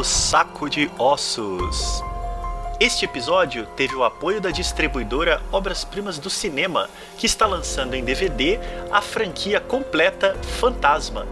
no Saco de Ossos. Este episódio teve o apoio da distribuidora Obras Primas do Cinema, que está lançando em DVD a franquia completa Fantasma,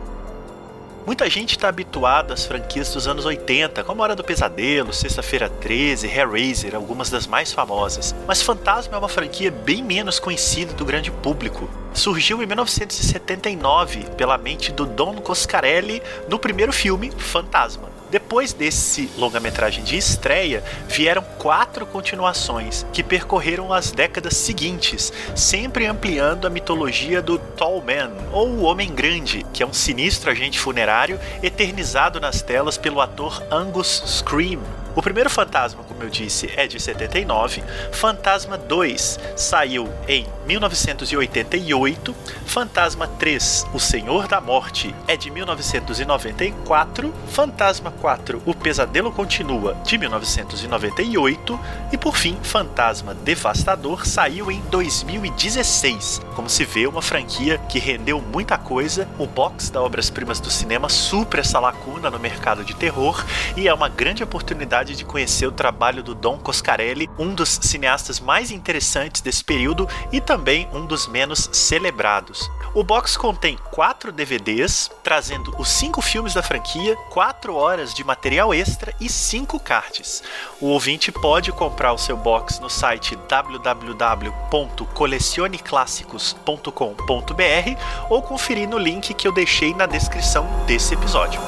Muita gente está habituada às franquias dos anos 80, como Hora do Pesadelo, Sexta-feira 13, Hellraiser, algumas das mais famosas. Mas Fantasma é uma franquia bem menos conhecida do grande público. Surgiu em 1979 pela mente do Don Coscarelli no primeiro filme, Fantasma. Depois desse longa-metragem de estreia, vieram quatro continuações que percorreram as décadas seguintes, sempre ampliando a mitologia do Tall Man, ou o Homem Grande, que é um sinistro agente funerário eternizado nas telas pelo ator Angus Scream. O primeiro Fantasma, como eu disse, é de 79. Fantasma 2 saiu em 1988. Fantasma 3, O Senhor da Morte, é de 1994. Fantasma 4, O Pesadelo Continua, de 1998. E por fim, Fantasma Devastador saiu em 2016. Como se vê, uma franquia que rendeu muita coisa. O box da Obras-Primas do Cinema supra essa lacuna no mercado de terror e é uma grande oportunidade de conhecer o trabalho do Dom Coscarelli, um dos cineastas mais interessantes desse período e também um dos menos celebrados. O box contém quatro DVDs, trazendo os cinco filmes da franquia, quatro horas de material extra e cinco cards. O ouvinte pode comprar o seu box no site www.colecioneclassicos.com.br ou conferir no link que eu deixei na descrição desse episódio.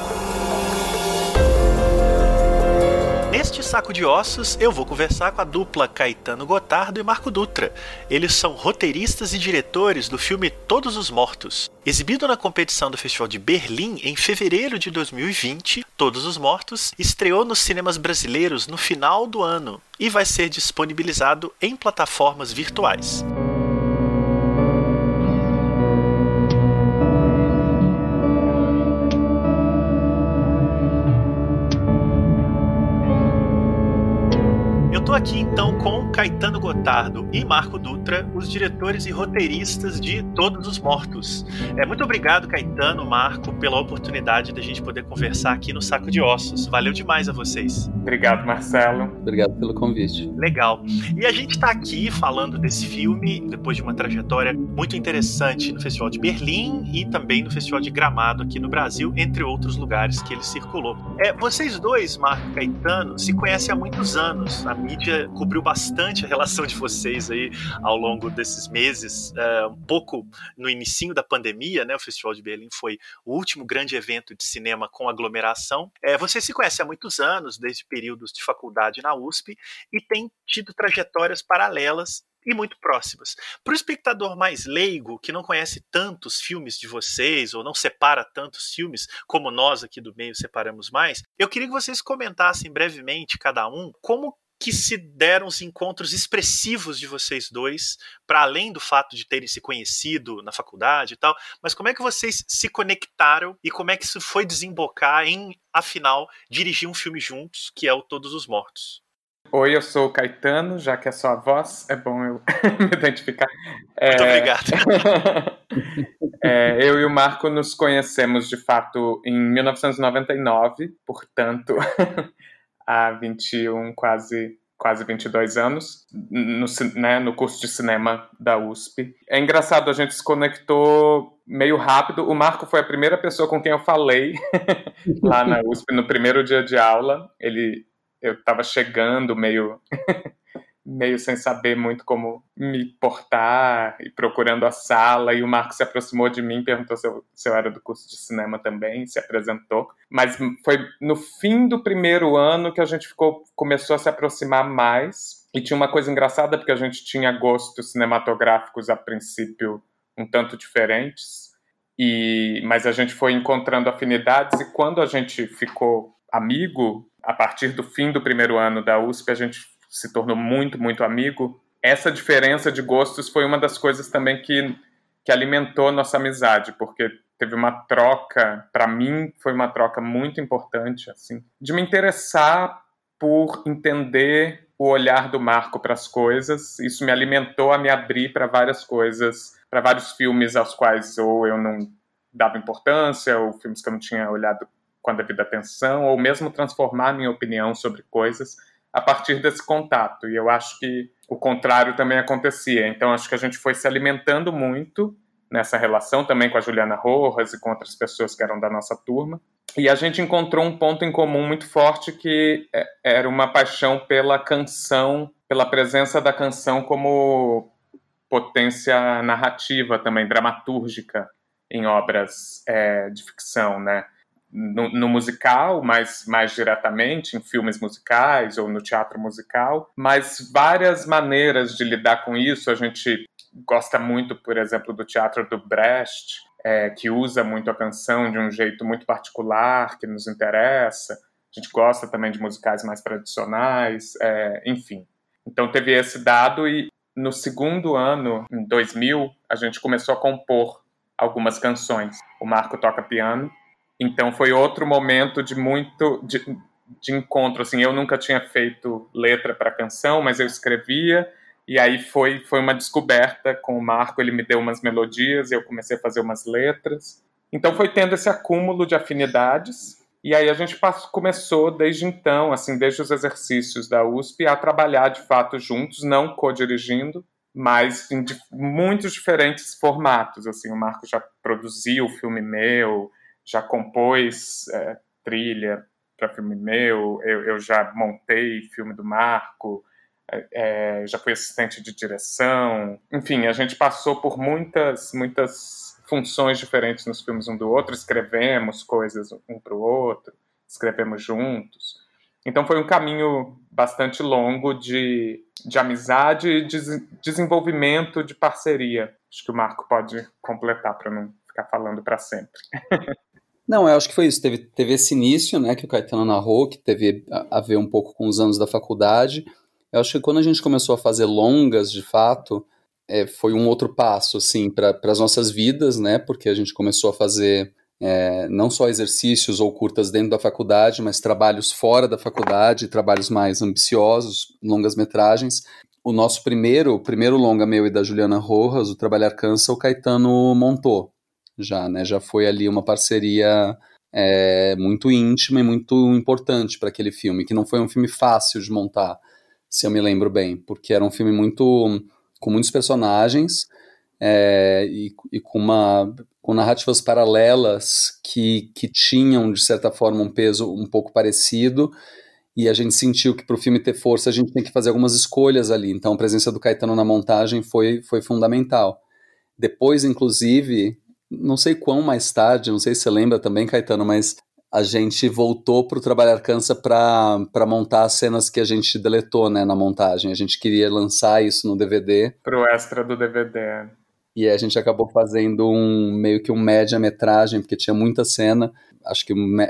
Neste saco de ossos, eu vou conversar com a dupla Caetano Gotardo e Marco Dutra. Eles são roteiristas e diretores do filme Todos os Mortos. Exibido na competição do Festival de Berlim em fevereiro de 2020, Todos os Mortos estreou nos cinemas brasileiros no final do ano e vai ser disponibilizado em plataformas virtuais. Tô aqui então com Caetano Gotardo e Marco Dutra, os diretores e roteiristas de Todos os Mortos. É, muito obrigado, Caetano, Marco, pela oportunidade da gente poder conversar aqui no Saco de Ossos. Valeu demais a vocês. Obrigado, Marcelo. Obrigado pelo convite. Legal. E a gente está aqui falando desse filme depois de uma trajetória muito interessante no Festival de Berlim e também no Festival de Gramado aqui no Brasil, entre outros lugares que ele circulou. É, vocês dois, Marco e Caetano, se conhecem há muitos anos. A mídia mídia cobriu bastante a relação de vocês aí ao longo desses meses, uh, um pouco no início da pandemia, né? O Festival de Berlim foi o último grande evento de cinema com aglomeração. É, vocês se conhecem há muitos anos, desde períodos de faculdade na USP, e têm tido trajetórias paralelas e muito próximas. Para o espectador mais leigo, que não conhece tantos filmes de vocês, ou não separa tantos filmes como nós aqui do meio separamos mais, eu queria que vocês comentassem brevemente, cada um, como que se deram os encontros expressivos de vocês dois, para além do fato de terem se conhecido na faculdade e tal, mas como é que vocês se conectaram e como é que isso foi desembocar em, afinal, dirigir um filme juntos, que é o Todos os Mortos? Oi, eu sou o Caetano, já que é só a voz, é bom eu me identificar. Muito é... obrigado. é, eu e o Marco nos conhecemos, de fato, em 1999, portanto, há 21, quase quase 22 anos, no, né, no curso de cinema da USP. É engraçado, a gente se conectou meio rápido. O Marco foi a primeira pessoa com quem eu falei lá na USP no primeiro dia de aula. Ele, eu estava chegando meio meio sem saber muito como me portar e procurando a sala. E o Marco se aproximou de mim, perguntou se eu, se eu era do curso de cinema também, se apresentou. Mas foi no fim do primeiro ano que a gente ficou, começou a se aproximar mais. E tinha uma coisa engraçada, porque a gente tinha gostos cinematográficos a princípio um tanto diferentes. E, mas a gente foi encontrando afinidades e quando a gente ficou amigo, a partir do fim do primeiro ano da USP, a gente se tornou muito, muito amigo. Essa diferença de gostos foi uma das coisas também que, que alimentou nossa amizade, porque teve uma troca, para mim foi uma troca muito importante, assim, de me interessar por entender o olhar do Marco para as coisas. Isso me alimentou a me abrir para várias coisas, para vários filmes aos quais ou eu não dava importância, ou filmes que eu não tinha olhado com a devida atenção, ou mesmo transformar minha opinião sobre coisas a partir desse contato. E eu acho que o contrário também acontecia. Então, acho que a gente foi se alimentando muito nessa relação também com a Juliana Rojas e com outras pessoas que eram da nossa turma. E a gente encontrou um ponto em comum muito forte que é, era uma paixão pela canção, pela presença da canção como potência narrativa também, dramatúrgica em obras é, de ficção, né? No, no, musical, mais, mais diretamente, em filmes musicais ou no teatro musical, mas várias maneiras de lidar com isso. A gente gosta muito, por exemplo, do teatro do Brecht, é, que usa muito a canção de um jeito muito particular, que nos interessa. A gente gosta também de musicais mais tradicionais, é, enfim. Então teve esse dado e no segundo ano, em 2000, a gente começou a compor algumas canções. O Marco toca piano, então foi outro momento de muito de, de encontro. Assim, eu nunca tinha feito letra para canção, mas eu escrevia e aí foi, foi uma descoberta com o Marco, ele me deu umas melodias, eu comecei a fazer umas letras. Então foi tendo esse acúmulo de afinidades. E aí a gente passou, começou desde então, assim, desde os exercícios da USP, a trabalhar de fato juntos, não co-dirigindo, mas em muitos diferentes formatos. Assim, o Marco já produziu filme meu, já compôs é, trilha para filme meu, eu, eu já montei filme do Marco, é, já fui assistente de direção. Enfim, a gente passou por muitas, muitas funções diferentes nos filmes um do outro, escrevemos coisas um para o outro, escrevemos juntos. Então foi um caminho bastante longo de, de amizade e de desenvolvimento de parceria. Acho que o Marco pode completar para não ficar falando para sempre. Não, eu acho que foi isso. Teve, teve esse início, né, que o Caetano narrou, que teve a, ver um pouco com os anos da faculdade. Eu acho que quando a gente começou a fazer longas, de fato, é, foi um outro passo, assim, para as nossas vidas, né? Porque a gente começou a fazer é, não só exercícios ou curtas dentro da faculdade, mas trabalhos fora da faculdade, trabalhos mais ambiciosos, longas metragens. O nosso primeiro, o primeiro longa meu e da Juliana Rojas, o Trabalhar Cansa, o Caetano montou já, né? Já foi ali uma parceria é, muito íntima e muito importante para aquele filme, que não foi um filme fácil de montar se eu me lembro bem, porque era um filme muito com muitos personagens é, e, e, com uma com narrativas paralelas que, que tinham de certa forma um peso um pouco parecido e a gente sentiu que para o filme ter força a gente tem que fazer algumas escolhas ali. Então a presença do Caetano na montagem foi, foi fundamental. Depois, inclusive, não sei quão mais tarde, não sei se você lembra também, Caetano, mas a gente voltou para o Trabalhar Cansa para montar as cenas que a gente deletou né, na montagem. A gente queria lançar isso no DVD. Para o extra do DVD. E a gente acabou fazendo um meio que um média-metragem, porque tinha muita cena. Acho que. Me...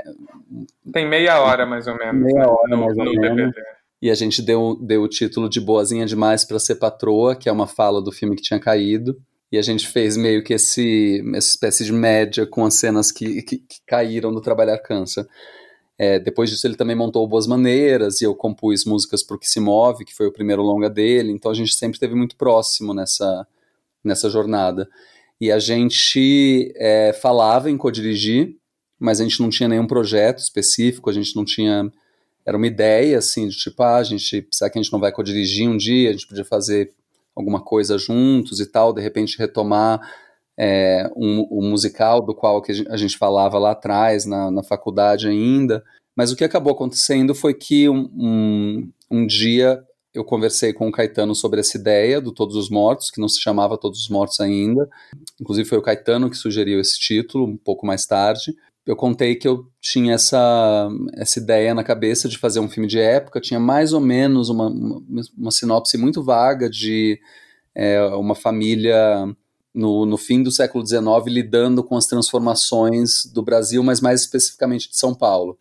Tem meia hora mais ou menos. Meia hora no, mais ou menos. DVD. E a gente deu, deu o título de Boazinha Demais para Ser Patroa, que é uma fala do filme que tinha caído. E a gente fez meio que esse, essa espécie de média com as cenas que, que, que caíram do Trabalhar Cansa. É, depois disso, ele também montou Boas Maneiras e eu compus músicas para o Que Se Move, que foi o primeiro longa dele. Então a gente sempre esteve muito próximo nessa, nessa jornada. E a gente é, falava em co-dirigir, mas a gente não tinha nenhum projeto específico, a gente não tinha. Era uma ideia, assim, de tipo, ah, a gente, será que a gente não vai co-dirigir um dia? A gente podia fazer alguma coisa juntos e tal, de repente retomar é, um, um, musical do qual que a gente falava lá atrás, na, na faculdade ainda. Mas o que acabou acontecendo foi que um, um, um, dia eu conversei com o Caetano sobre essa ideia do Todos os Mortos, que não se chamava Todos os Mortos ainda. Inclusive foi o Caetano que sugeriu esse título um pouco mais tarde eu contei que eu tinha essa, essa ideia na cabeça de fazer um filme de época, tinha mais ou menos uma, uma, uma sinopse muito vaga de é, uma família no, no fim do século XIX lidando com as transformações do Brasil, mas mais especificamente de São Paulo,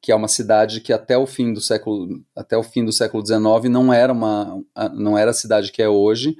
que é uma cidade que até o fim do século até o fim do século XIX não era uma não era a cidade que é hoje,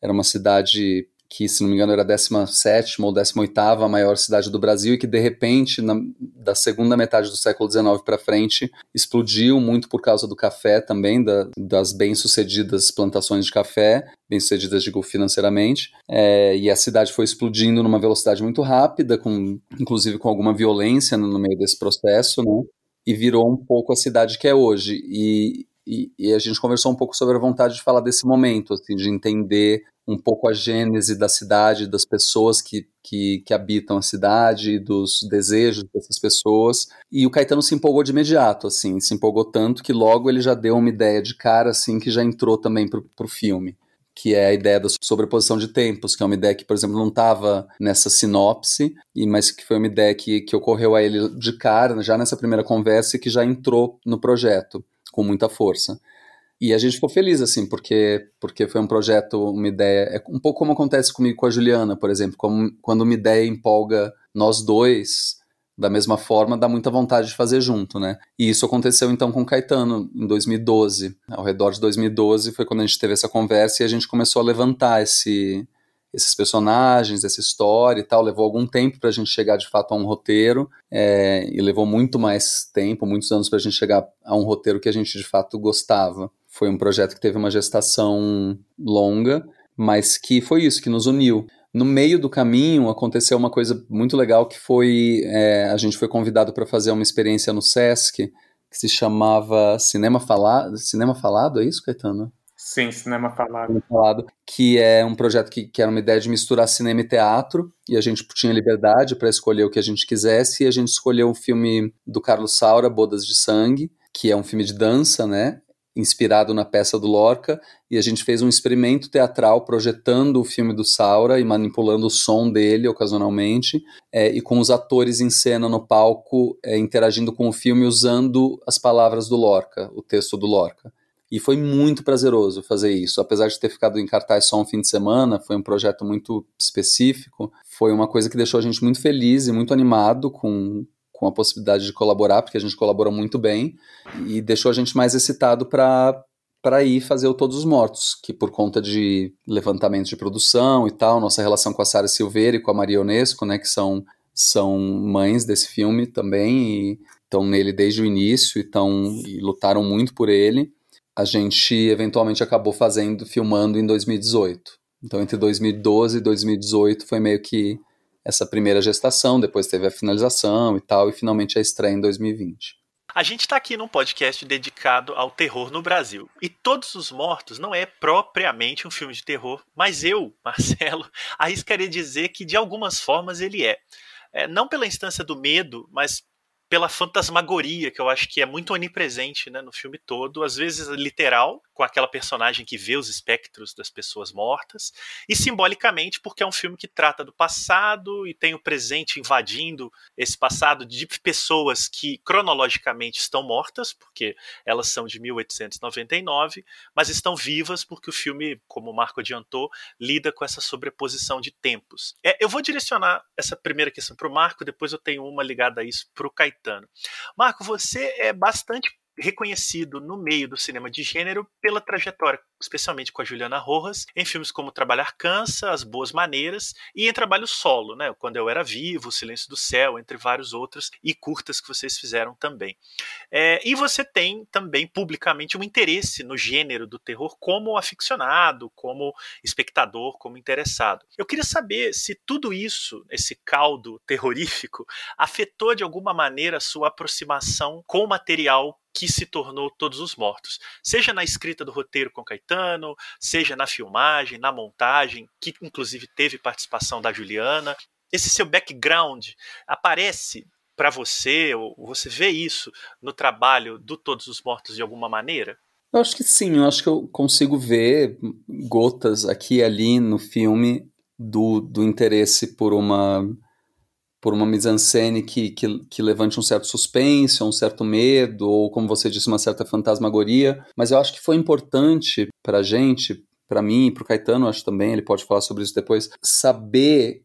era uma cidade que, se não me engano, era a 17 ou 18 a maior cidade do Brasil e que, de repente, na, da segunda metade do século XIX para frente, explodiu muito por causa do café também, da, das bem-sucedidas plantações de café, bem-sucedidas, digo, financeiramente, é, e a cidade foi explodindo numa velocidade muito rápida, com, inclusive com alguma violência no, no meio desse processo, né? E virou um pouco a cidade que é hoje. E, e, e, a gente conversou um pouco sobre a vontade de falar desse momento, assim, de entender um pouco a gênese da cidade, das pessoas que, que, que, habitam a cidade, dos desejos dessas pessoas. E o Caetano se empolgou de imediato, assim, se empolgou tanto que logo ele já deu uma ideia de cara, assim, que já entrou também pro, pro filme. Que é a ideia da sobreposição de tempos, que é uma ideia que, por exemplo, não estava nessa sinopse, e mas que foi uma ideia que, que ocorreu a ele de cara, já nessa primeira conversa, e que já entrou no projeto com muita força. E a gente ficou feliz, assim, porque, porque foi um projeto, uma ideia. É um pouco como acontece comigo com a Juliana, por exemplo. Como, quando uma ideia empolga nós dois, da mesma forma, dá muita vontade de fazer junto, né? E isso aconteceu então com o Caetano em 2012. Ao redor de 2012 foi quando a gente teve essa conversa e a gente começou a levantar esse, esses personagens, essa história e tal. Levou algum tempo para a gente chegar de fato a um roteiro, é, e levou muito mais tempo, muitos anos para a gente chegar a um roteiro que a gente de fato gostava. Foi um projeto que teve uma gestação longa, mas que foi isso que nos uniu. No meio do caminho aconteceu uma coisa muito legal que foi é, a gente foi convidado para fazer uma experiência no Sesc que se chamava Cinema Falado. Cinema Falado, é isso, Caetano? Sim, Cinema Falado. Falado. Que é um projeto que, que era uma ideia de misturar cinema e teatro, e a gente tinha liberdade para escolher o que a gente quisesse, e a gente escolheu um filme do Carlos Saura, Bodas de Sangue, que é um filme de dança, né? inspirado na peça do Lorca, e a gente fez um experimento teatral projetando o filme do Saura e manipulando o som dele ocasionalmente, é, e com os atores em cena no palco é, interagindo com o filme usando as palavras do Lorca, o texto do Lorca. E foi muito prazeroso fazer isso. Apesar de ter ficado em cartaz só um fim de semana, foi um projeto muito específico. Foi uma coisa que deixou a gente muito feliz e muito animado com, com a possibilidade de colaborar, porque a gente colaborou muito bem, e deixou a gente mais excitado para para ir fazer o Todos os Mortos, que por conta de levantamento de produção e tal, nossa relação com a Sara Silveira e com a Maria Onesco, né, que são, são mães desse filme também, e estão nele desde o início e, tão, e lutaram muito por ele, a gente eventualmente acabou fazendo, filmando em 2018. Então entre 2012 e 2018 foi meio que essa primeira gestação, depois teve a finalização e tal, e finalmente a estreia em 2020. A gente está aqui num podcast dedicado ao terror no Brasil. E Todos os Mortos não é propriamente um filme de terror, mas eu, Marcelo, arriscaria dizer que de algumas formas ele é. é não pela instância do medo, mas pela fantasmagoria, que eu acho que é muito onipresente né, no filme todo, às vezes literal, com aquela personagem que vê os espectros das pessoas mortas, e simbolicamente, porque é um filme que trata do passado e tem o presente invadindo esse passado de pessoas que cronologicamente estão mortas, porque elas são de 1899, mas estão vivas porque o filme, como o Marco adiantou, lida com essa sobreposição de tempos. É, eu vou direcionar essa primeira questão para o Marco, depois eu tenho uma ligada a isso para o Caetano Caetano. Marco, você é bastante reconhecido no meio do cinema de gênero pela trajetória, especialmente com a Juliana Rojas, em filmes como Trabalhar Cansa, As Boas Maneiras e em trabalho solo, né? Quando Eu Era Vivo, Silêncio do Céu, entre vários outros, e curtas que vocês fizeram também. É, e você tem também publicamente um interesse no gênero do terror como aficionado, como espectador, como interessado. Eu queria saber se tudo isso, esse caldo terrorífico, afetou de alguma maneira a sua aproximação com o material que se tornou Todos os Mortos. Seja na escrita do roteiro com Caetano, seja na filmagem, na montagem, que inclusive teve participação da Juliana. Esse seu background aparece para você, ou você vê isso no trabalho do Todos os Mortos de alguma maneira? Eu acho que sim, eu acho que eu consigo ver gotas aqui e ali no filme do, do interesse por uma por uma mise-en-scène que, que, que, levante um certo suspense, um certo medo, ou como você disse, uma certa fantasmagoria. Mas eu acho que foi importante para a gente, para mim e para o Caetano, acho também, ele pode falar sobre isso depois, saber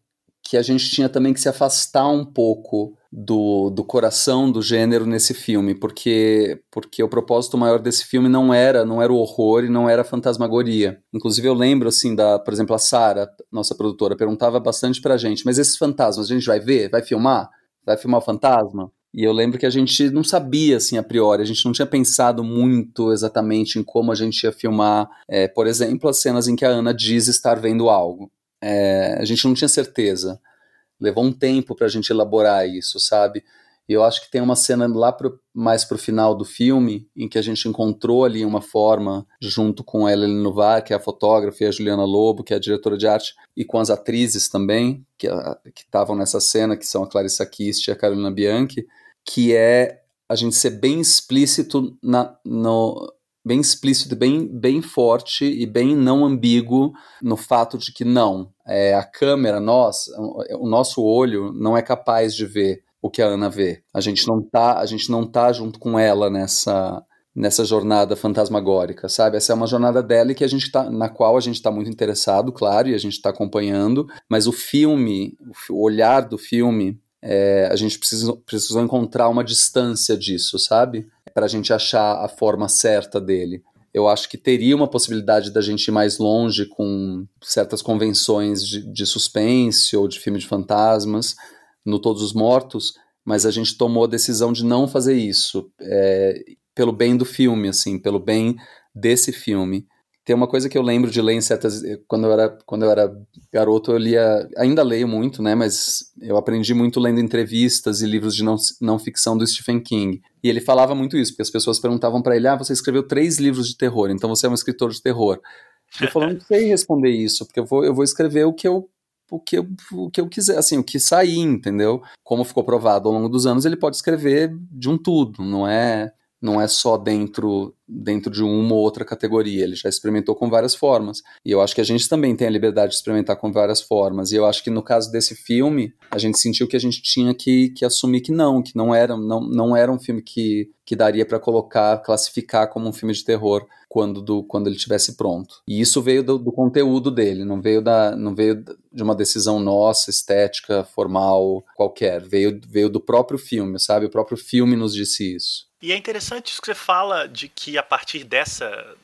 que a gente tinha também que se afastar um pouco do, do coração do gênero nesse filme, porque porque o propósito maior desse filme não era não era o horror e não era a fantasmagoria. Inclusive eu lembro assim da, por exemplo, a Sara, nossa produtora, perguntava bastante pra gente, mas esses fantasmas a gente vai ver, vai filmar, vai filmar o fantasma? E eu lembro que a gente não sabia, assim, a priori, a gente não tinha pensado muito exatamente em como a gente ia filmar, é, por exemplo, as cenas em que a Ana diz estar vendo algo. É, a gente não tinha certeza. Levou um tempo para a gente elaborar isso, sabe? E eu acho que tem uma cena lá pro, mais pro final do filme, em que a gente encontrou ali uma forma, junto com a Ellen Novar, que é a fotógrafa, e a Juliana Lobo, que é a diretora de arte, e com as atrizes também, que estavam nessa cena, que são a Clarissa Kist e a Carolina Bianchi, que é a gente ser bem explícito na, no, bem explícito, bem, bem forte e bem não ambíguo no fato de que não, é, a câmera, nós, o nosso olho não é capaz de ver o que a Ana vê. A gente não tá, a gente não tá junto com ela nessa nessa jornada fantasmagórica, sabe? Essa é uma jornada dela e que a gente tá, na qual a gente está muito interessado, claro, e a gente está acompanhando, mas o filme, o olhar do filme, é, a gente precisou, precisou encontrar uma distância disso, sabe? Para a gente achar a forma certa dele. Eu acho que teria uma possibilidade da gente ir mais longe com certas convenções de, de suspense ou de filme de fantasmas, no Todos os Mortos, mas a gente tomou a decisão de não fazer isso, é, pelo bem do filme, assim, pelo bem desse filme. Tem uma coisa que eu lembro de ler em certas. Quando eu era, quando eu era garoto, eu lia. Ainda leio muito, né? Mas eu aprendi muito lendo entrevistas e livros de não, não ficção do Stephen King. E ele falava muito isso, porque as pessoas perguntavam para ele: ah, você escreveu três livros de terror, então você é um escritor de terror. Ele falou: não sei responder isso, porque eu vou, eu vou escrever o que eu o que, eu, o que eu quiser, assim, o que sair, entendeu? Como ficou provado ao longo dos anos, ele pode escrever de um tudo, não é não é só dentro dentro de uma ou outra categoria, ele já experimentou com várias formas. E eu acho que a gente também tem a liberdade de experimentar com várias formas. E eu acho que no caso desse filme, a gente sentiu que a gente tinha que, que assumir que não, que não era, não, não era um filme que, que daria para colocar, classificar como um filme de terror quando, do, quando ele estivesse pronto. E isso veio do, do, conteúdo dele, não veio, da, não veio de uma decisão nossa, estética, formal, qualquer. Veio, veio do próprio filme, sabe? O próprio filme nos disse isso. E é interessante isso que você fala de que a partir dessa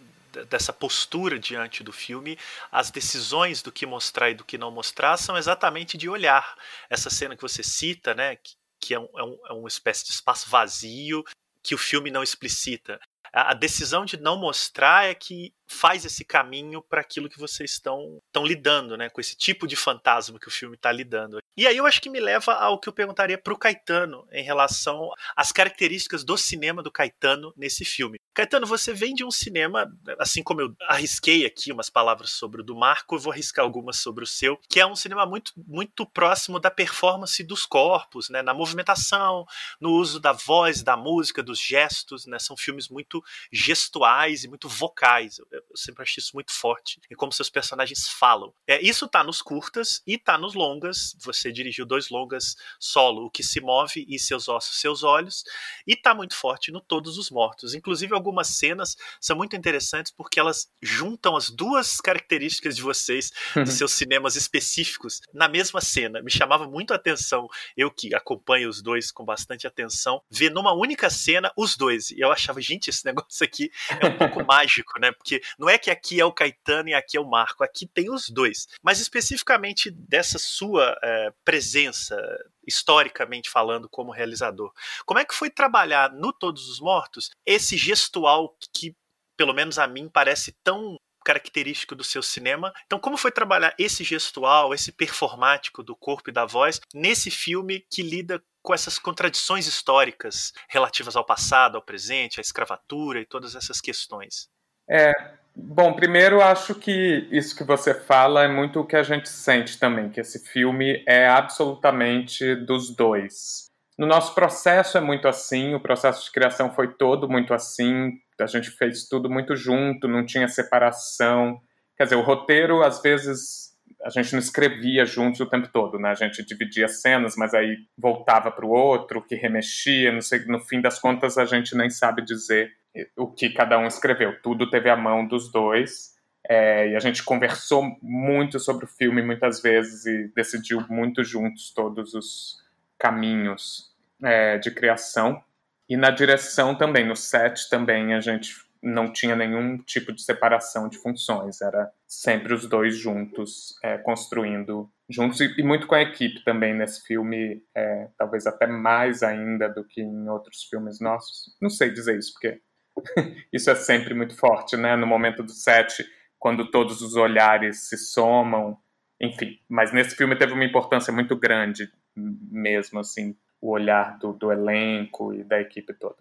dessa postura diante do filme, as decisões do que mostrar e do que não mostrar são exatamente de olhar. Essa cena que você cita, né, que, que é, um, é, um, é uma espécie de espaço vazio que o filme não explicita. A, a decisão de não mostrar é que faz esse caminho para aquilo que vocês estão, estão lidando, né? Com esse tipo de fantasma que o filme está lidando. E aí eu acho que me leva ao que eu perguntaria para o Caetano em relação às características do cinema do Caetano nesse filme. Caetano, você vem de um cinema, assim como eu arrisquei aqui umas palavras sobre o do Marco, eu vou arriscar algumas sobre o seu, que é um cinema muito, muito próximo da performance dos corpos, né? Na movimentação, no uso da voz, da música, dos gestos, né? São filmes muito gestuais e muito vocais. Eu, sempre acho isso muito forte em como seus personagens falam. É, isso tá nos curtas e tá nos longas. Você dirigiu dois longas solo, O que se move e Seus ossos, seus olhos, e tá muito forte no Todos os Mortos. Inclusive algumas cenas são muito interessantes porque elas juntam as duas características de vocês, dos seus cinemas específicos, na mesma cena. Me chamava muito a atenção, eu que acompanho os dois com bastante atenção, ver numa única cena os dois. E eu achava, gente, esse negócio aqui é um pouco mágico, né? Porque não é que aqui é o Caetano e aqui é o Marco, aqui tem os dois. Mas especificamente dessa sua é, presença, historicamente falando, como realizador, como é que foi trabalhar no Todos os Mortos esse gestual que, pelo menos a mim, parece tão característico do seu cinema. Então, como foi trabalhar esse gestual, esse performático do corpo e da voz nesse filme que lida com essas contradições históricas relativas ao passado, ao presente, à escravatura e todas essas questões? É, Bom, primeiro acho que isso que você fala é muito o que a gente sente também, que esse filme é absolutamente dos dois. No nosso processo é muito assim, o processo de criação foi todo muito assim, a gente fez tudo muito junto, não tinha separação. Quer dizer, o roteiro, às vezes, a gente não escrevia juntos o tempo todo, né? A gente dividia cenas, mas aí voltava para o outro, que remexia, não sei, no fim das contas a gente nem sabe dizer o que cada um escreveu. Tudo teve a mão dos dois. É, e a gente conversou muito sobre o filme muitas vezes e decidiu muito juntos todos os caminhos é, de criação. E na direção também, no set também, a gente não tinha nenhum tipo de separação de funções, era sempre os dois juntos, é, construindo juntos e, e, muito com a equipe também nesse filme, é, talvez até mais ainda do que em outros filmes nossos. Não sei dizer isso, porque isso é sempre muito forte, né? No momento do set, quando todos os olhares se somam, enfim. Mas nesse filme teve uma importância muito grande mesmo, assim, o olhar do, do elenco e da equipe toda.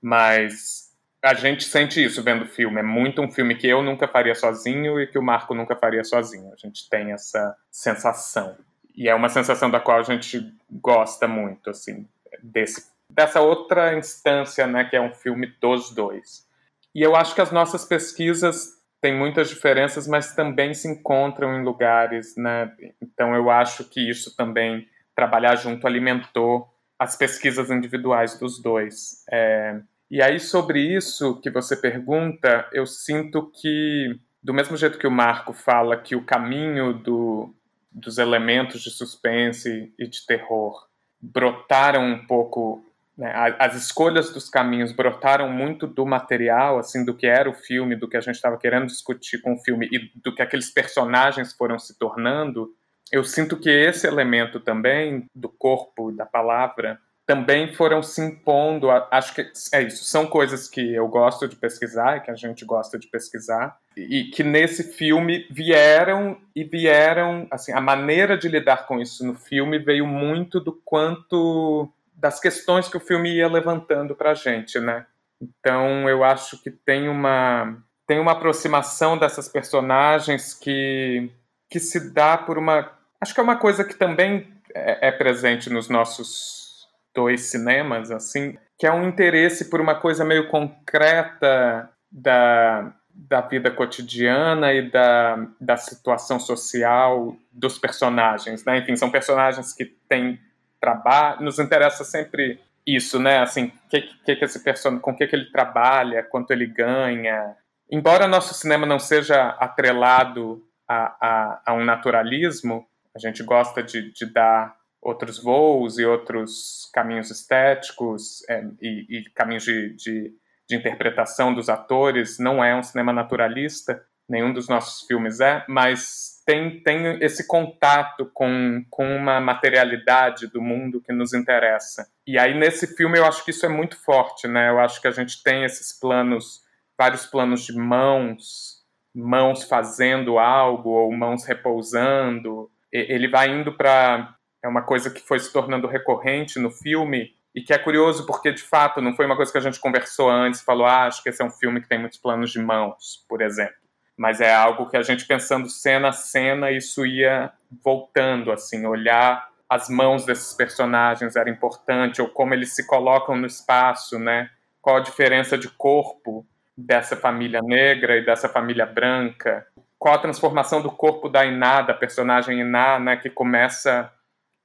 Mas a gente sente isso vendo o filme. É muito um filme que eu nunca faria sozinho e que o Marco nunca faria sozinho. A gente tem essa sensação. E é uma sensação da qual a gente gosta muito, assim, desse, dessa outra instância, né, que é um filme dos dois. E eu acho que as nossas pesquisas têm muitas diferenças, mas também se encontram em lugares, né? Então eu acho que isso também, trabalhar junto, alimentou as pesquisas individuais dos dois. É, e aí, sobre isso que você pergunta, eu sinto que, do mesmo jeito que o Marco fala que o caminho do, dos elementos de suspense e de terror brotaram um pouco, né, as escolhas dos caminhos brotaram muito do material, assim, do que era o filme, do que a gente estava querendo discutir com o filme e do que aqueles personagens foram se tornando. Eu sinto que esse elemento também do corpo, da palavra, também foram se impondo. Acho que é isso. São coisas que eu gosto de pesquisar, que a gente gosta de pesquisar, e que nesse filme vieram e vieram. Assim, a maneira de lidar com isso no filme veio muito do quanto das questões que o filme ia levantando para a gente, né? Então eu acho que tem uma tem uma aproximação dessas personagens que que se dá por uma acho que é uma coisa que também é, é presente nos nossos dois cinemas, assim, que é um interesse por uma coisa meio concreta da, da vida cotidiana e da, da situação social dos personagens, né? Enfim, são personagens que têm trabalho, nos interessa sempre isso, né? Assim, que, que, que esse personagem, com que, que ele trabalha, quanto ele ganha. Embora nosso cinema não seja atrelado a, a, a um naturalismo, a gente gosta de, de dar outros voos e outros caminhos estéticos é, e, e, caminhos de, de, de, interpretação dos atores. Não é um cinema naturalista, nenhum dos nossos filmes é, mas tem, tem esse contato com, com uma materialidade do mundo que nos interessa. E aí, nesse filme, eu acho que isso é muito forte, né? Eu acho que a gente tem esses planos, vários planos de mãos, mãos fazendo algo ou mãos repousando. Ele vai indo para é uma coisa que foi se tornando recorrente no filme e que é curioso porque, de fato, não foi uma coisa que a gente conversou antes, falou, ah, acho que esse é um filme que tem muitos planos de mãos, por exemplo. Mas é algo que a gente pensando cena a cena, isso ia voltando, assim, olhar as mãos desses personagens era importante, ou como eles se colocam no espaço, né? Qual a diferença de corpo dessa família negra e dessa família branca? Qual a transformação do corpo da Iná, da personagem Iná, né? Que começa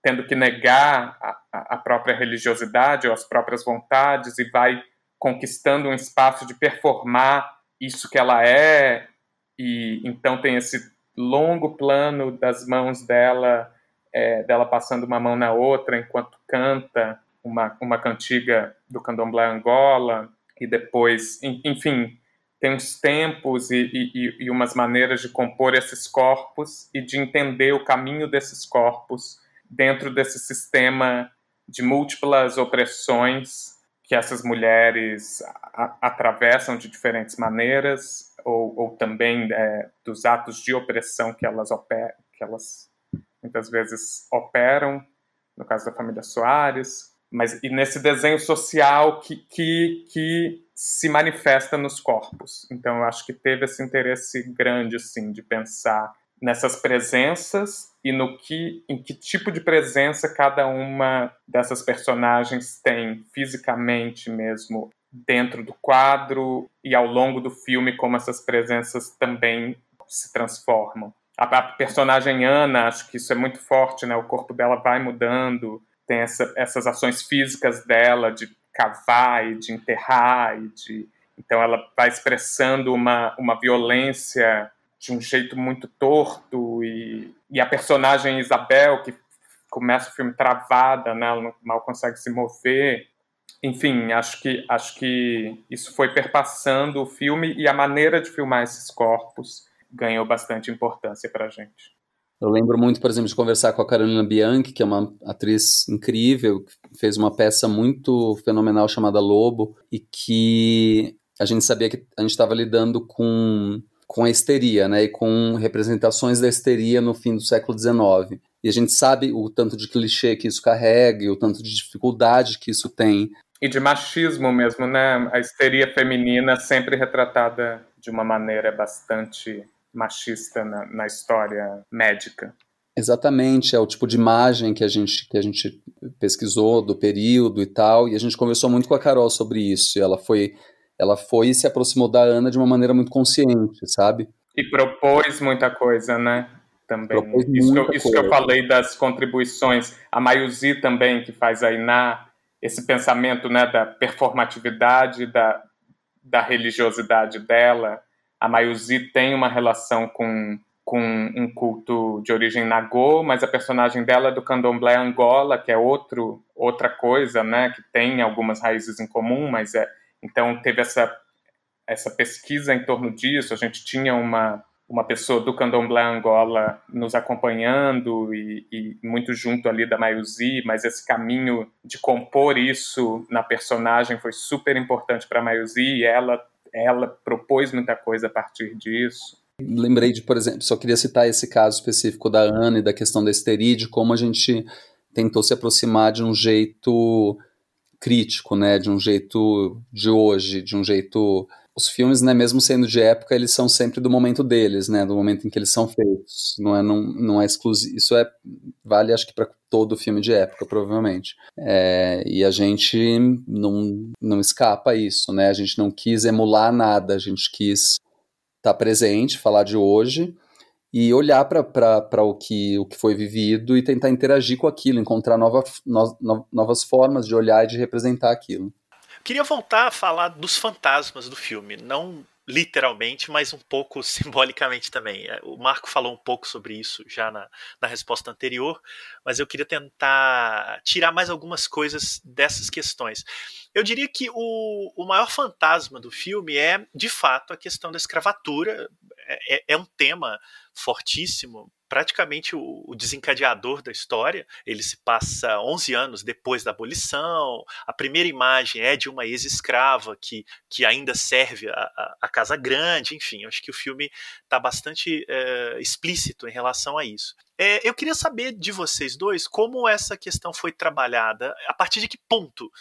tendo que negar a, a própria religiosidade ou as próprias vontades e vai conquistando um espaço de performar isso que ela é e então tem esse longo plano das mãos dela é, dela passando uma mão na outra enquanto canta uma, uma cantiga do candomblé Angola e depois enfim tem uns tempos e, e, e umas maneiras de compor esses corpos e de entender o caminho desses corpos dentro desse sistema de múltiplas opressões que essas mulheres atravessam de diferentes maneiras, ou, ou também é, dos atos de opressão que elas, que elas muitas vezes operam, no caso da família Soares, mas e nesse desenho social que, que, que se manifesta nos corpos. Então, eu acho que teve esse interesse grande, assim, de pensar nessas presenças e no que em que tipo de presença cada uma dessas personagens tem fisicamente mesmo dentro do quadro e ao longo do filme como essas presenças também se transformam. A, a personagem Ana, acho que isso é muito forte, né? O corpo dela vai mudando, tem essa, essas ações físicas dela de cavar e de enterrar e de então ela vai expressando uma, uma violência de um jeito muito torto e, e a personagem Isabel que começa o filme travada, né? Ela mal consegue se mover. enfim, acho que, acho que isso foi perpassando o filme e a maneira de filmar esses corpos ganhou bastante importância para a gente. Eu lembro muito, por exemplo, de conversar com a Carolina Bianchi, que é uma atriz incrível, que fez uma peça muito fenomenal chamada Lobo, e que a gente sabia que a gente estava lidando com, com a histeria, né, e com representações da histeria no fim do século XIX. E a gente sabe o tanto de clichê que isso carrega, e o tanto de dificuldade que isso tem e de machismo mesmo, né? A histeria feminina sempre retratada de uma maneira bastante machista na, na história médica. Exatamente, é o tipo de imagem que a gente que a gente pesquisou do período e tal, e a gente conversou muito com a Carol sobre isso. E ela foi ela foi e se aproximou da Ana de uma maneira muito consciente, sabe? E propôs muita coisa, né? Também. Isso, que eu, isso que eu falei das contribuições. A Mayuzi também, que faz a Iná, esse pensamento né, da performatividade, da, da religiosidade dela. A Mayuzi tem uma relação com, com um culto de origem nagô, mas a personagem dela é do candomblé Angola, que é outro, outra coisa, né, que tem algumas raízes em comum, mas é, então teve essa, essa pesquisa em torno disso. A gente tinha uma, uma pessoa do Candomblé Angola nos acompanhando e, e, muito junto ali da Mayuzi, mas esse caminho de compor isso na personagem foi super importante para a Mayuzi e ela, ela propôs muita coisa a partir disso. Lembrei de, por exemplo, só queria citar esse caso específico da Ana e da questão da histeria, como a gente tentou se aproximar de um jeito crítico, né, de um jeito de hoje, de um jeito os filmes, né, mesmo sendo de época, eles são sempre do momento deles, né, do momento em que eles são feitos. Não é, não, não é exclusivo. Isso é vale, acho que para todo filme de época, provavelmente. É, e a gente não, não escapa isso, né? A gente não quis emular nada, a gente quis estar tá presente, falar de hoje e olhar para o que, o que foi vivido e tentar interagir com aquilo, encontrar nova, no, novas formas de olhar e de representar aquilo. Queria voltar a falar dos fantasmas do filme, não literalmente, mas um pouco simbolicamente também. É, o Marco falou um pouco sobre isso já na, na resposta anterior, mas eu queria tentar tirar mais algumas coisas dessas questões. Eu diria que o, o maior fantasma do filme é, de fato, a questão da escravatura. É, é, é um tema fortíssimo praticamente o, desencadeador da história. Ele se passa 11 anos depois da abolição. A primeira imagem é de uma ex-escrava que, que ainda serve a, a, a, Casa Grande. Enfim, acho que o filme está bastante é, explícito em relação a isso. É, eu queria saber de vocês dois como essa questão foi trabalhada, a partir de que ponto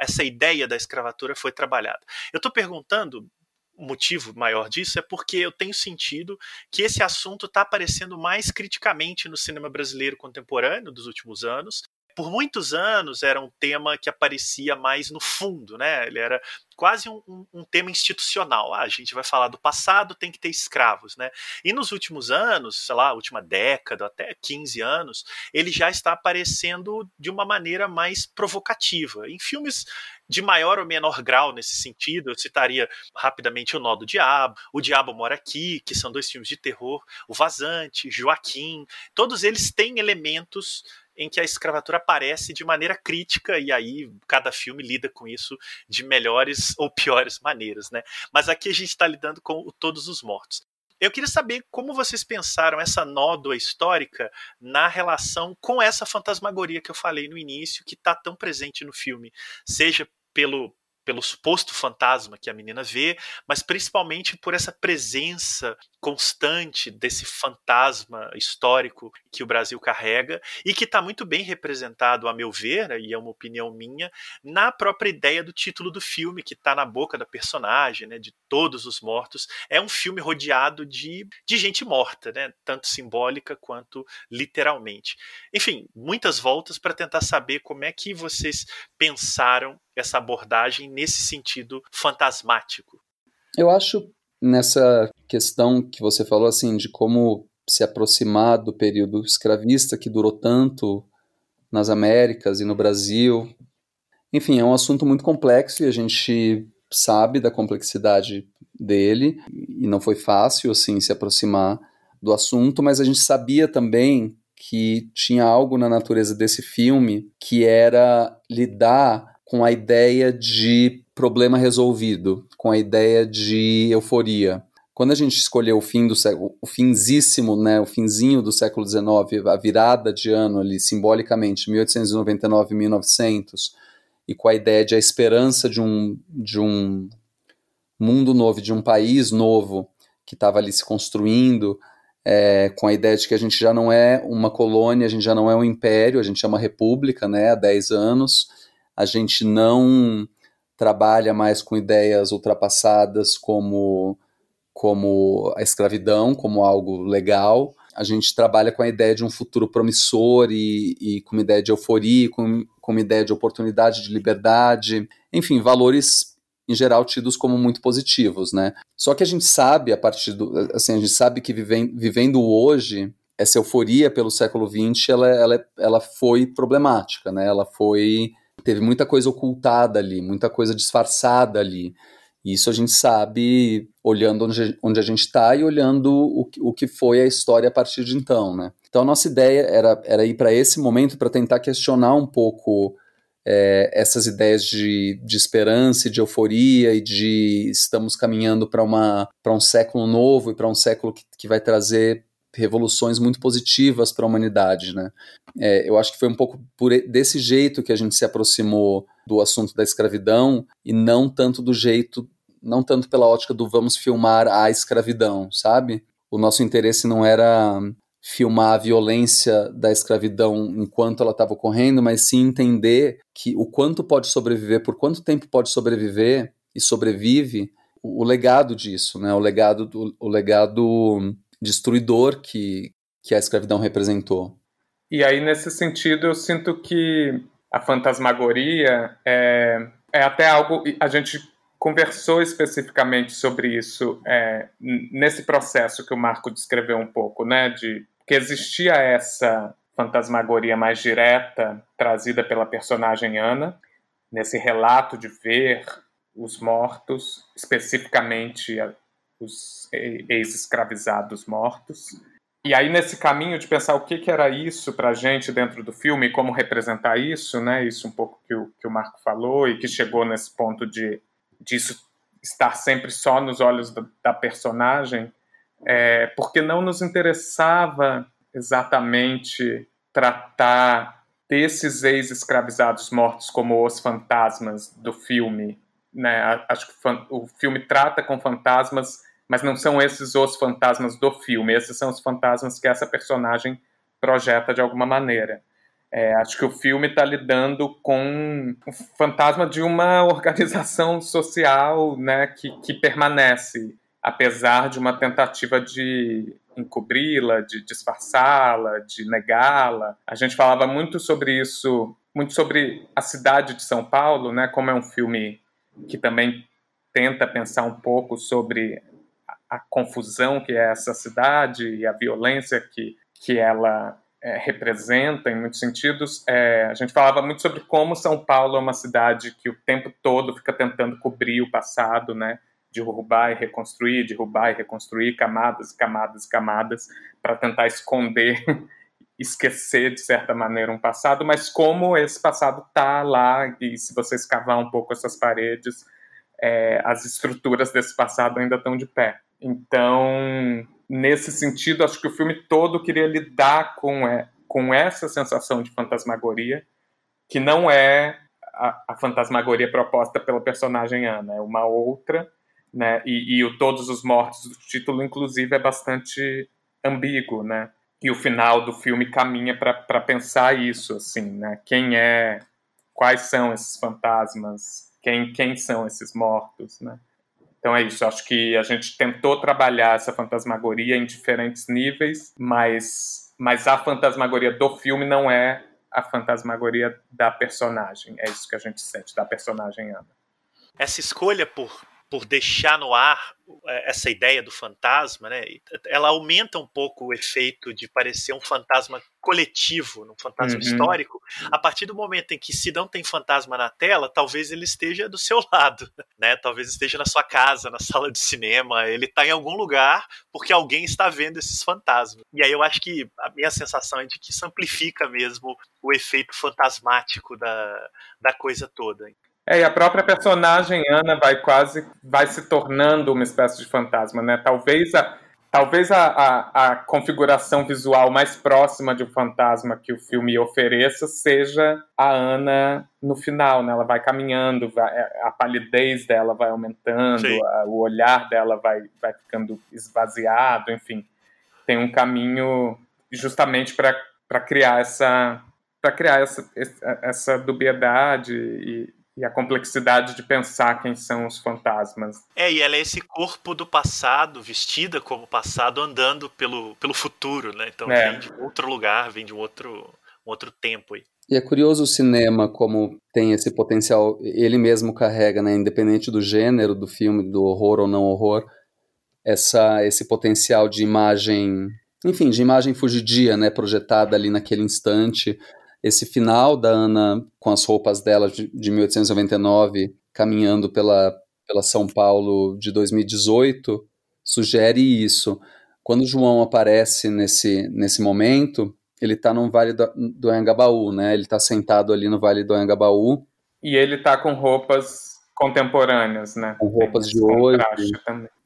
essa ideia da escravatura foi trabalhada. Eu estou perguntando motivo maior disso é porque eu tenho sentido que esse assunto está aparecendo mais criticamente no cinema brasileiro contemporâneo dos últimos anos. Por muitos anos era um tema que aparecia mais no fundo, né? Ele era quase um, um, um, tema institucional. Ah, a gente vai falar do passado, tem que ter escravos, né? E nos últimos anos, sei lá, última década, até 15 anos, ele já está aparecendo de uma maneira mais provocativa. Em filmes de maior ou menor grau nesse sentido. Eu citaria rapidamente O Nó do Diabo, O Diabo Mora Aqui, que são dois filmes de terror, O Vazante, Joaquim. Todos eles têm elementos em que a escravatura aparece de maneira crítica e aí cada filme lida com isso de melhores ou piores maneiras, né? Mas aqui a gente está lidando com o Todos os Mortos. Eu queria saber como vocês pensaram essa nódoa histórica na relação com essa fantasmagoria que eu falei no início, que está tão presente no filme, seja pelo pelo suposto fantasma que a menina vê, mas principalmente por essa presença constante desse fantasma histórico que o Brasil carrega e que está muito bem representado, a meu ver, né, e é uma opinião minha, na própria ideia do título do filme, que está na boca da personagem, né, de todos os mortos. É um filme rodeado de, de gente morta, né, tanto simbólica quanto literalmente. Enfim, muitas voltas para tentar saber como é que vocês pensaram essa abordagem nesse sentido fantasmático. Eu acho nessa questão que você falou assim de como se aproximar do período escravista que durou tanto nas Américas e no Brasil. Enfim, é um assunto muito complexo e a gente sabe da complexidade dele e não foi fácil assim se aproximar do assunto, mas a gente sabia também que tinha algo na natureza desse filme que era lidar com a ideia de problema resolvido, com a ideia de euforia. Quando a gente escolheu o fim do século, o finzíssimo, né, o finzinho do século XIX, a virada de ano ali, simbolicamente, 1899 1900, e com a ideia de a esperança de um, de um mundo novo, de um país novo que estava ali se construindo, é, com a ideia de que a gente já não é uma colônia, a gente já não é um império, a gente é uma república né, há 10 anos, a gente não trabalha mais com ideias ultrapassadas como, como a escravidão, como algo legal, a gente trabalha com a ideia de um futuro promissor e, e com uma ideia de euforia, com, com uma ideia de oportunidade, de liberdade, enfim, valores em geral tidos como muito positivos, né? Só que a gente sabe a partir do, assim, a gente sabe que vivendo, hoje essa euforia pelo século XX, ela, ela, ela foi problemática, né? Ela foi teve muita coisa ocultada ali, muita coisa disfarçada ali. E isso a gente sabe olhando onde, a gente está e olhando o, o que foi a história a partir de então, né? Então a nossa ideia era, era ir para esse momento para tentar questionar um pouco é, essas ideias de, de esperança e de euforia e de estamos caminhando para um século novo e para um século que, que vai trazer revoluções muito positivas para a humanidade, né? É, eu acho que foi um pouco por desse jeito que a gente se aproximou do assunto da escravidão e não tanto do jeito, não tanto pela ótica do vamos filmar a escravidão, sabe? O nosso interesse não era filmar a violência da escravidão enquanto ela estava ocorrendo, mas sim entender que o quanto pode sobreviver, por quanto tempo pode sobreviver e sobrevive o, legado disso, né? O legado do, o legado destruidor que que a escravidão representou. E aí nesse sentido eu sinto que a fantasmagoria é, é até algo a gente conversou especificamente sobre isso é, nesse processo que o Marco descreveu um pouco, né, de que existia essa fantasmagoria mais direta trazida pela personagem Ana, nesse relato de ver os mortos, especificamente os ex-escravizados mortos. E aí, nesse caminho de pensar o que, que era isso para a gente dentro do filme como representar isso, né? Isso um pouco que o, que o Marco falou e que chegou nesse ponto de disso estar sempre só nos olhos da, da personagem é, porque não nos interessava exatamente tratar desses ex-escravizados mortos como os fantasmas do filme. Né? Acho que o filme trata com fantasmas, mas não são esses os fantasmas do filme, esses são os fantasmas que essa personagem projeta de alguma maneira. É, acho que o filme está lidando com o fantasma de uma organização social né, que, que permanece apesar de uma tentativa de encobri-la, de disfarçá-la, de negá-la. A gente falava muito sobre isso, muito sobre a cidade de São Paulo, né? Como é um filme que também tenta pensar um pouco sobre a, confusão que é essa cidade e a violência que, que ela é, representa em muitos sentidos. É, a gente falava muito sobre como São Paulo é uma cidade que o tempo todo fica tentando cobrir o passado, né? derrubar e reconstruir, derrubar e reconstruir camadas, camadas, camadas, para tentar esconder, esquecer de certa maneira um passado, mas como esse passado está lá e se você escavar um pouco essas paredes, é, as estruturas desse passado ainda estão de pé. Então, nesse sentido, acho que o filme todo queria lidar com, é, com essa sensação de fantasmagoria, que não é a, a fantasmagoria proposta pela personagem Ana, é uma outra, né? E, e, o Todos os Mortos do título, inclusive, é bastante ambíguo, né? E o final do filme caminha para pensar isso, assim, né? Quem é, quais são esses fantasmas, quem, quem são esses mortos, né? Então é isso, acho que a gente tentou trabalhar essa fantasmagoria em diferentes níveis, mas, mas a fantasmagoria do filme não é a fantasmagoria da personagem, é isso que a gente sente da personagem Ana. Essa escolha por por deixar no ar é, essa ideia do fantasma, né? Ela aumenta um pouco o efeito de parecer um fantasma coletivo, um fantasma uhum. histórico, a partir do momento em que se não tem fantasma na tela, talvez ele esteja do seu lado, né? Talvez esteja na sua casa, na sala de cinema, ele está em algum lugar porque alguém está vendo esses fantasmas. E aí eu acho que a minha sensação é de que isso amplifica mesmo o efeito fantasmático da, da coisa toda. É, e a própria personagem Ana vai quase vai se tornando uma espécie de fantasma, né? Talvez a talvez a, a, a, configuração visual mais próxima de um fantasma que o filme ofereça seja a Ana no final, né? Ela vai caminhando, vai, é, a palidez dela vai aumentando, a, o olhar dela vai, vai ficando esvaziado, enfim, tem um caminho justamente para criar essa para criar essa, essa dubiedade e, e a complexidade de pensar quem são os fantasmas. É, e ela é esse corpo do passado, vestida como passado, andando pelo, pelo futuro, né? Então é. vem de outro lugar, vem de um outro, um outro tempo aí. E é curioso o cinema como tem esse potencial, ele mesmo carrega, né, independente do gênero do filme, do horror ou não horror, essa, esse potencial de imagem, enfim, de imagem fugidia, né, projetada ali naquele instante, esse final da Ana com as roupas dela de, de 1899 caminhando pela, pela São Paulo de 2018 sugere isso. Quando o João aparece nesse, nesse momento, ele está no Vale do, do Anhangabaú, né? Ele está sentado ali no Vale do Anhangabaú. E ele está com roupas contemporâneas, né? Com roupas de hoje.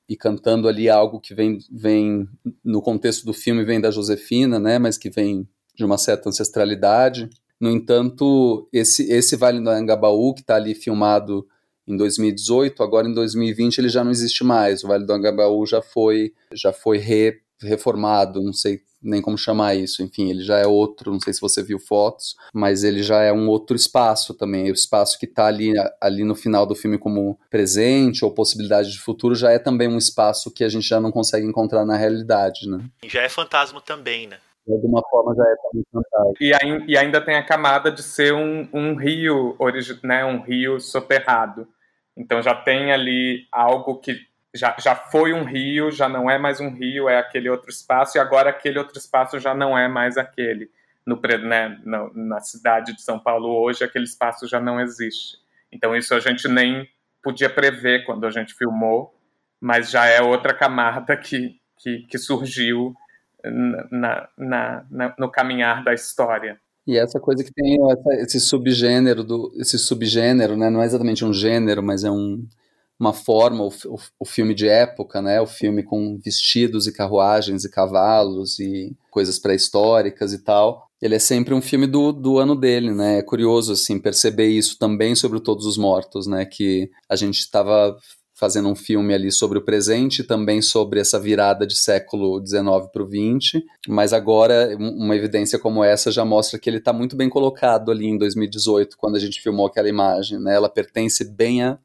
E cantando ali algo que vem, vem, no contexto do filme, vem da Josefina, né? Mas que vem de uma certa ancestralidade. No entanto, esse, esse Vale do Angabaú, que está ali filmado em 2018, agora em 2020 ele já não existe mais. O Vale do Angabaú já foi, já foi re, reformado, não sei nem como chamar isso. Enfim, ele já é outro, não sei se você viu fotos, mas ele já é um outro espaço também. O espaço que está ali, ali no final do filme como presente ou possibilidade de futuro já é também um espaço que a gente já não consegue encontrar na realidade, né? Já é fantasma também, né? De alguma forma já é também fantástico. E, e ainda tem a camada de ser um, um rio, né, um rio soterrado. Então já tem ali algo que já, já foi um rio, já não é mais um rio, é aquele outro espaço, e agora aquele outro espaço já não é mais aquele. No, né, na, na cidade de São Paulo hoje, aquele espaço já não existe. Então isso a gente nem podia prever quando a gente filmou, mas já é outra camada que, que, que surgiu na, na, na, no caminhar da história. E essa coisa que tem essa, esse subgênero do esse subgênero, né? Não é exatamente um gênero, mas é um, uma forma, o, o, o, filme de época, né? O filme com vestidos e carruagens e cavalos e coisas pré-históricas e tal. Ele é sempre um filme do, do ano dele, né? É curioso, assim, perceber isso também sobre Todos os Mortos, né? Que a gente estava fazendo um filme ali sobre o presente, também sobre essa virada de século XIX para o XX, mas agora uma evidência como essa já mostra que ele está muito bem colocado ali em 2018, quando a gente filmou aquela imagem, né? Ela pertence bem a,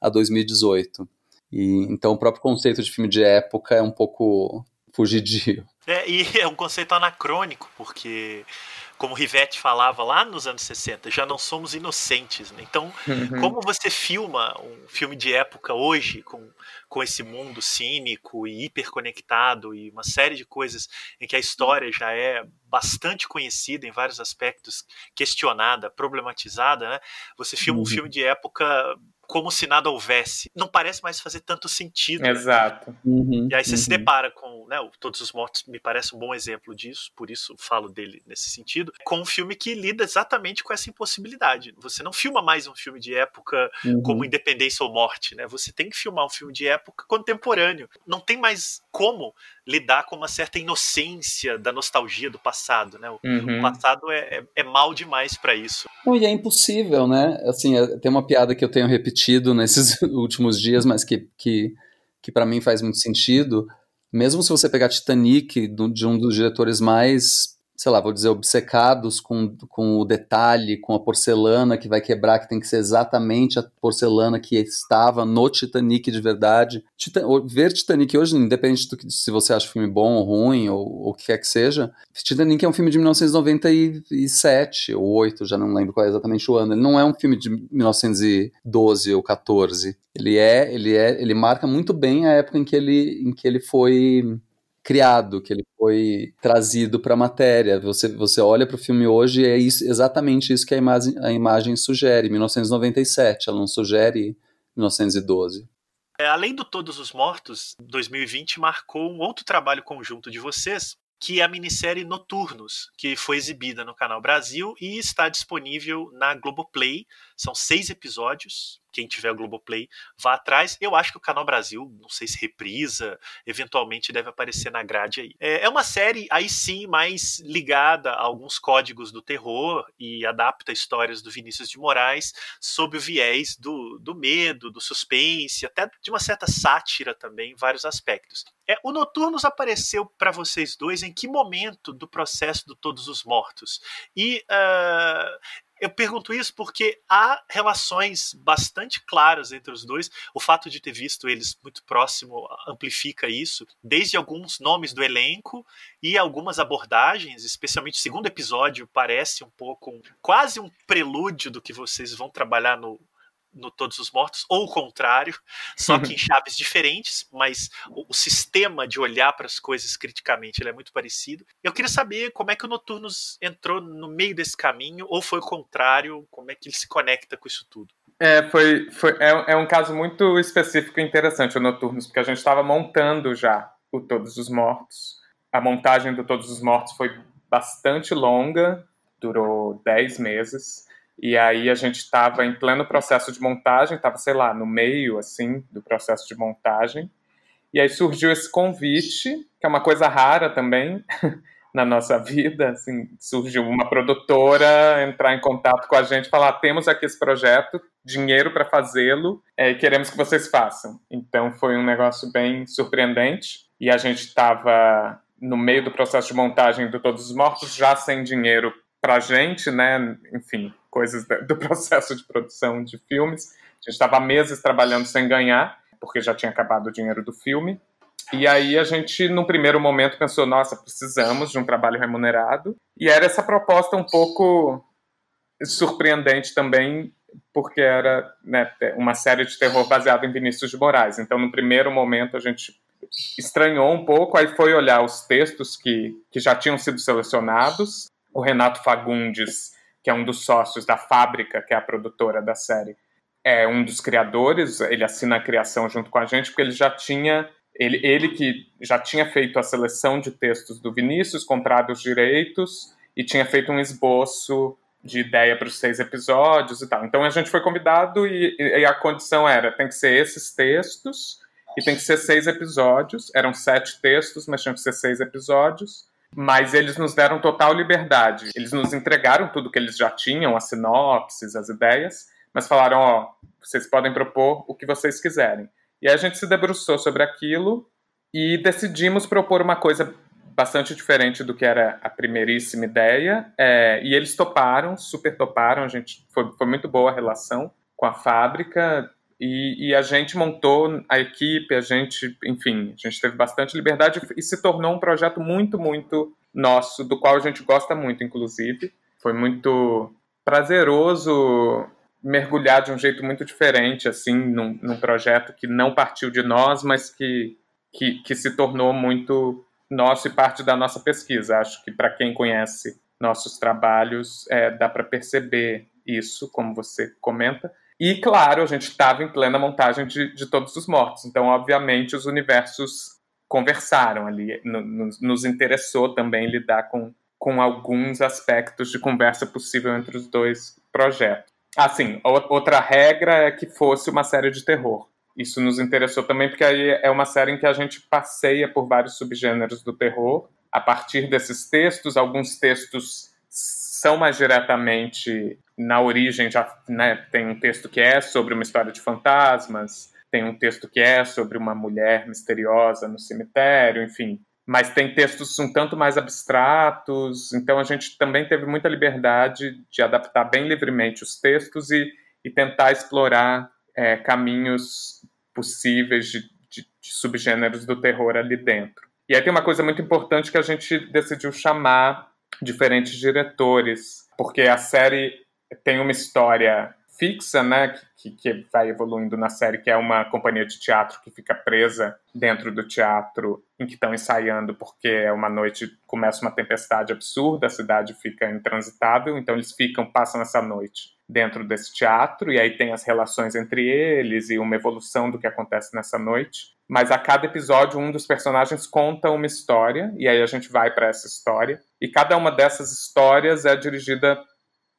a 2018. E, então o próprio conceito de filme de época é um pouco fugidio. É, e é um conceito anacrônico, porque como Rivette falava lá nos anos 60, já não somos inocentes. Né? Então, uhum. como você filma um filme de época hoje, com, com esse mundo cínico e hiperconectado e uma série de coisas em que a história já é bastante conhecida em vários aspectos, questionada, problematizada, né? Você filma uhum. um filme de época como se nada houvesse. Não parece mais fazer tanto sentido. Né? Exato. Né? Uhum, e aí você uhum. se depara com, né, Todos os Mortos me parece um bom exemplo disso, por isso falo dele nesse sentido, com um filme que lida exatamente com essa impossibilidade. Você não filma mais um filme de época uhum. como Independência ou Morte, né? Você tem que filmar um filme de época contemporâneo. Não tem mais como lidar com uma certa inocência da nostalgia do passado, né? O, uhum. o passado é, é, é, mal demais para isso. Não, e é impossível, né? Assim, é, tem uma piada que eu tenho repetido nesses últimos dias, mas que, que, que para mim faz muito sentido. Mesmo se você pegar Titanic, de um dos diretores mais sei lá, vou dizer, obcecados com, com o detalhe, com a porcelana que vai quebrar, que tem que ser exatamente a porcelana que estava no Titanic de verdade. Titan ver Titanic hoje, independente do que se você acha o filme bom ou ruim, ou o que quer que seja, Titanic é um filme de 1997 ou 8, já não lembro qual é exatamente o ano. Ele não é um filme de 1912 ou 14. Ele é, ele é, ele marca muito bem a época em que ele, em que ele foi criado, que ele foi trazido para a matéria. Você, você olha para o filme hoje e é isso, exatamente isso que a imagem, a imagem sugere, 1997, ela não sugere 1912. É, além do Todos os Mortos, 2020 marcou um outro trabalho conjunto de vocês, que é a minissérie Noturnos, que foi exibida no Canal Brasil e está disponível na Globoplay. São seis episódios. Quem tiver Globoplay, vá atrás. Eu acho que o Canal Brasil, não sei se reprisa, eventualmente deve aparecer na grade aí. É, é uma série, aí sim, mais ligada a alguns códigos do terror e adapta histórias do Vinícius de Moraes sob o viés do, do medo, do suspense, até de uma certa sátira também, em vários aspectos. É, o Noturnos apareceu para vocês dois em que momento do processo do Todos os Mortos? E uh, eu pergunto isso porque há relações bastante claras entre os dois. O fato de ter visto eles muito próximo amplifica isso, desde alguns nomes do elenco e algumas abordagens, especialmente o segundo episódio parece um pouco quase um prelúdio do que vocês vão trabalhar no no Todos os Mortos, ou o contrário, só que em chaves diferentes, mas o, o sistema de olhar para as coisas criticamente ele é muito parecido. Eu queria saber como é que o Noturnos entrou no meio desse caminho, ou foi o contrário, como é que ele se conecta com isso tudo. É, foi, foi, é, é um caso muito específico e interessante o Noturnos, porque a gente estava montando já o Todos os Mortos. A montagem do Todos os Mortos foi bastante longa, durou 10 meses. E aí a gente estava em pleno processo de montagem, estava, sei lá, no meio, assim, do processo de montagem. E aí surgiu esse convite, que é uma coisa rara também na nossa vida, assim, surgiu uma produtora entrar em contato com a gente, falar, temos aqui esse projeto, dinheiro para fazê-lo, é, e queremos que vocês façam. Então foi um negócio bem surpreendente, e a gente estava no meio do processo de montagem do Todos os Mortos, já sem dinheiro para a gente, né? Enfim, coisas do processo de produção de filmes. A gente estava meses trabalhando sem ganhar, porque já tinha acabado o dinheiro do filme. E aí a gente, num primeiro momento, pensou: nossa, precisamos de um trabalho remunerado. E era essa proposta um pouco surpreendente também, porque era né, uma série de terror baseada em Vinícius de Moraes. Então, no primeiro momento, a gente estranhou um pouco, aí foi olhar os textos que, que já tinham sido selecionados. O Renato Fagundes que é um dos sócios da Fábrica, que é a produtora da série, é um dos criadores, ele assina a criação junto com a gente, porque ele já tinha ele, ele que já tinha feito a seleção de textos do Vinícius, comprado os direitos e tinha feito um esboço de ideia para os seis episódios e tal. Então a gente foi convidado e, e, a condição era tem que ser esses textos e tem que ser seis episódios. Eram sete textos, mas tinham que ser seis episódios mas eles nos deram total liberdade. Eles nos entregaram tudo que eles já tinham, as sinopses, as ideias, mas falaram: ó, vocês podem propor o que vocês quiserem. E aí a gente se debruçou sobre aquilo e decidimos propor uma coisa bastante diferente do que era a primeiríssima ideia. É, e eles toparam, super toparam. A gente foi, foi muito boa a relação com a fábrica. E, e, a gente montou a equipe, a gente, enfim, a gente teve bastante liberdade e se tornou um projeto muito, muito nosso, do qual a gente gosta muito, inclusive. Foi muito prazeroso mergulhar de um jeito muito diferente, assim, num, num projeto que não partiu de nós, mas que, que, que se tornou muito nosso e parte da nossa pesquisa. Acho que para quem conhece nossos trabalhos, é, dá para perceber isso, como você comenta. E, claro, a gente estava em plena montagem de, de Todos os Mortos, então, obviamente, os universos conversaram ali. Nos, nos interessou também lidar com, com alguns aspectos de conversa possível entre os dois projetos. Assim, outra regra é que fosse uma série de terror. Isso nos interessou também porque aí é uma série em que a gente passeia por vários subgêneros do terror. A partir desses textos, alguns textos são mais diretamente na origem já né, tem um texto que é sobre uma história de fantasmas, tem um texto que é sobre uma mulher misteriosa no cemitério, enfim. mas tem textos um tanto mais abstratos, então a gente também teve muita liberdade de adaptar bem livremente os textos e, e tentar explorar é, caminhos possíveis de, de, de subgêneros do terror ali dentro. E aí tem uma coisa muito importante que a gente decidiu chamar diferentes diretores, porque a série tem uma história fixa, né, que, que vai evoluindo na série, que é uma companhia de teatro que fica presa dentro do teatro em que estão ensaiando, porque é uma noite, começa uma tempestade absurda, a cidade fica intransitável, então eles ficam, passam essa noite dentro desse teatro, e aí tem as relações entre eles e uma evolução do que acontece nessa noite. Mas a cada episódio, um dos personagens conta uma história, e aí a gente vai para essa história, e cada uma dessas histórias é dirigida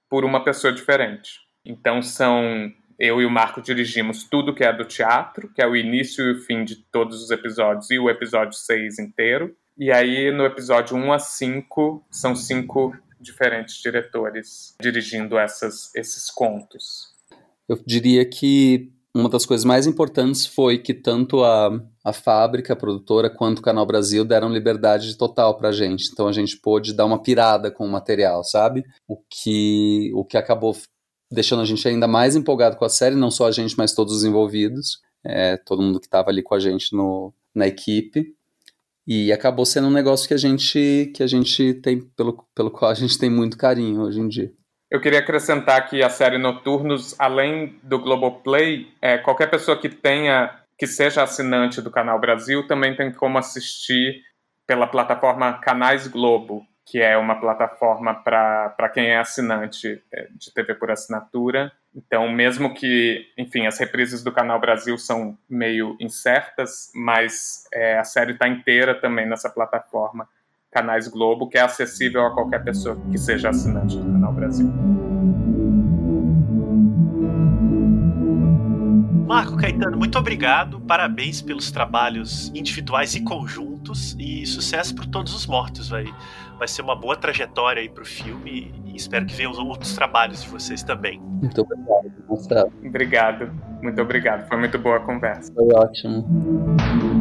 por uma pessoa diferente. Então são eu e o Marco dirigimos tudo que é do teatro, que é o início e o fim de todos os episódios e o episódio 6 inteiro. E aí no episódio 1 a 5 são cinco diferentes diretores dirigindo essas, esses contos. Eu diria que uma das coisas mais importantes foi que tanto a, a fábrica, a produtora, quanto o Canal Brasil deram liberdade total pra gente. Então a gente pôde dar uma pirada com o material, sabe? O que, o que acabou deixando a gente ainda mais empolgado com a série, não só a gente, mas todos os envolvidos, é, todo mundo que estava ali com a gente no, na equipe. E acabou sendo um negócio que a gente que a gente tem pelo, pelo qual a gente tem muito carinho hoje em dia. Eu queria acrescentar que a série Noturnos, além do Globoplay, é, qualquer pessoa que tenha que seja assinante do Canal Brasil também tem como assistir pela plataforma Canais Globo, que é uma plataforma para quem é assinante é, de TV por assinatura. Então, mesmo que, enfim, as reprises do Canal Brasil são meio incertas, mas é, a série está inteira também nessa plataforma Canais Globo, que é acessível a qualquer pessoa que seja assinante do Canal Brasil. Marco Caetano, muito obrigado. Parabéns pelos trabalhos individuais e conjuntos e sucesso para todos os mortos, vai. Vai ser uma boa trajetória aí pro filme e espero que venham outros trabalhos de vocês também. Muito obrigado, Marcelo. Obrigado, muito obrigado. Foi muito boa a conversa. Foi ótimo.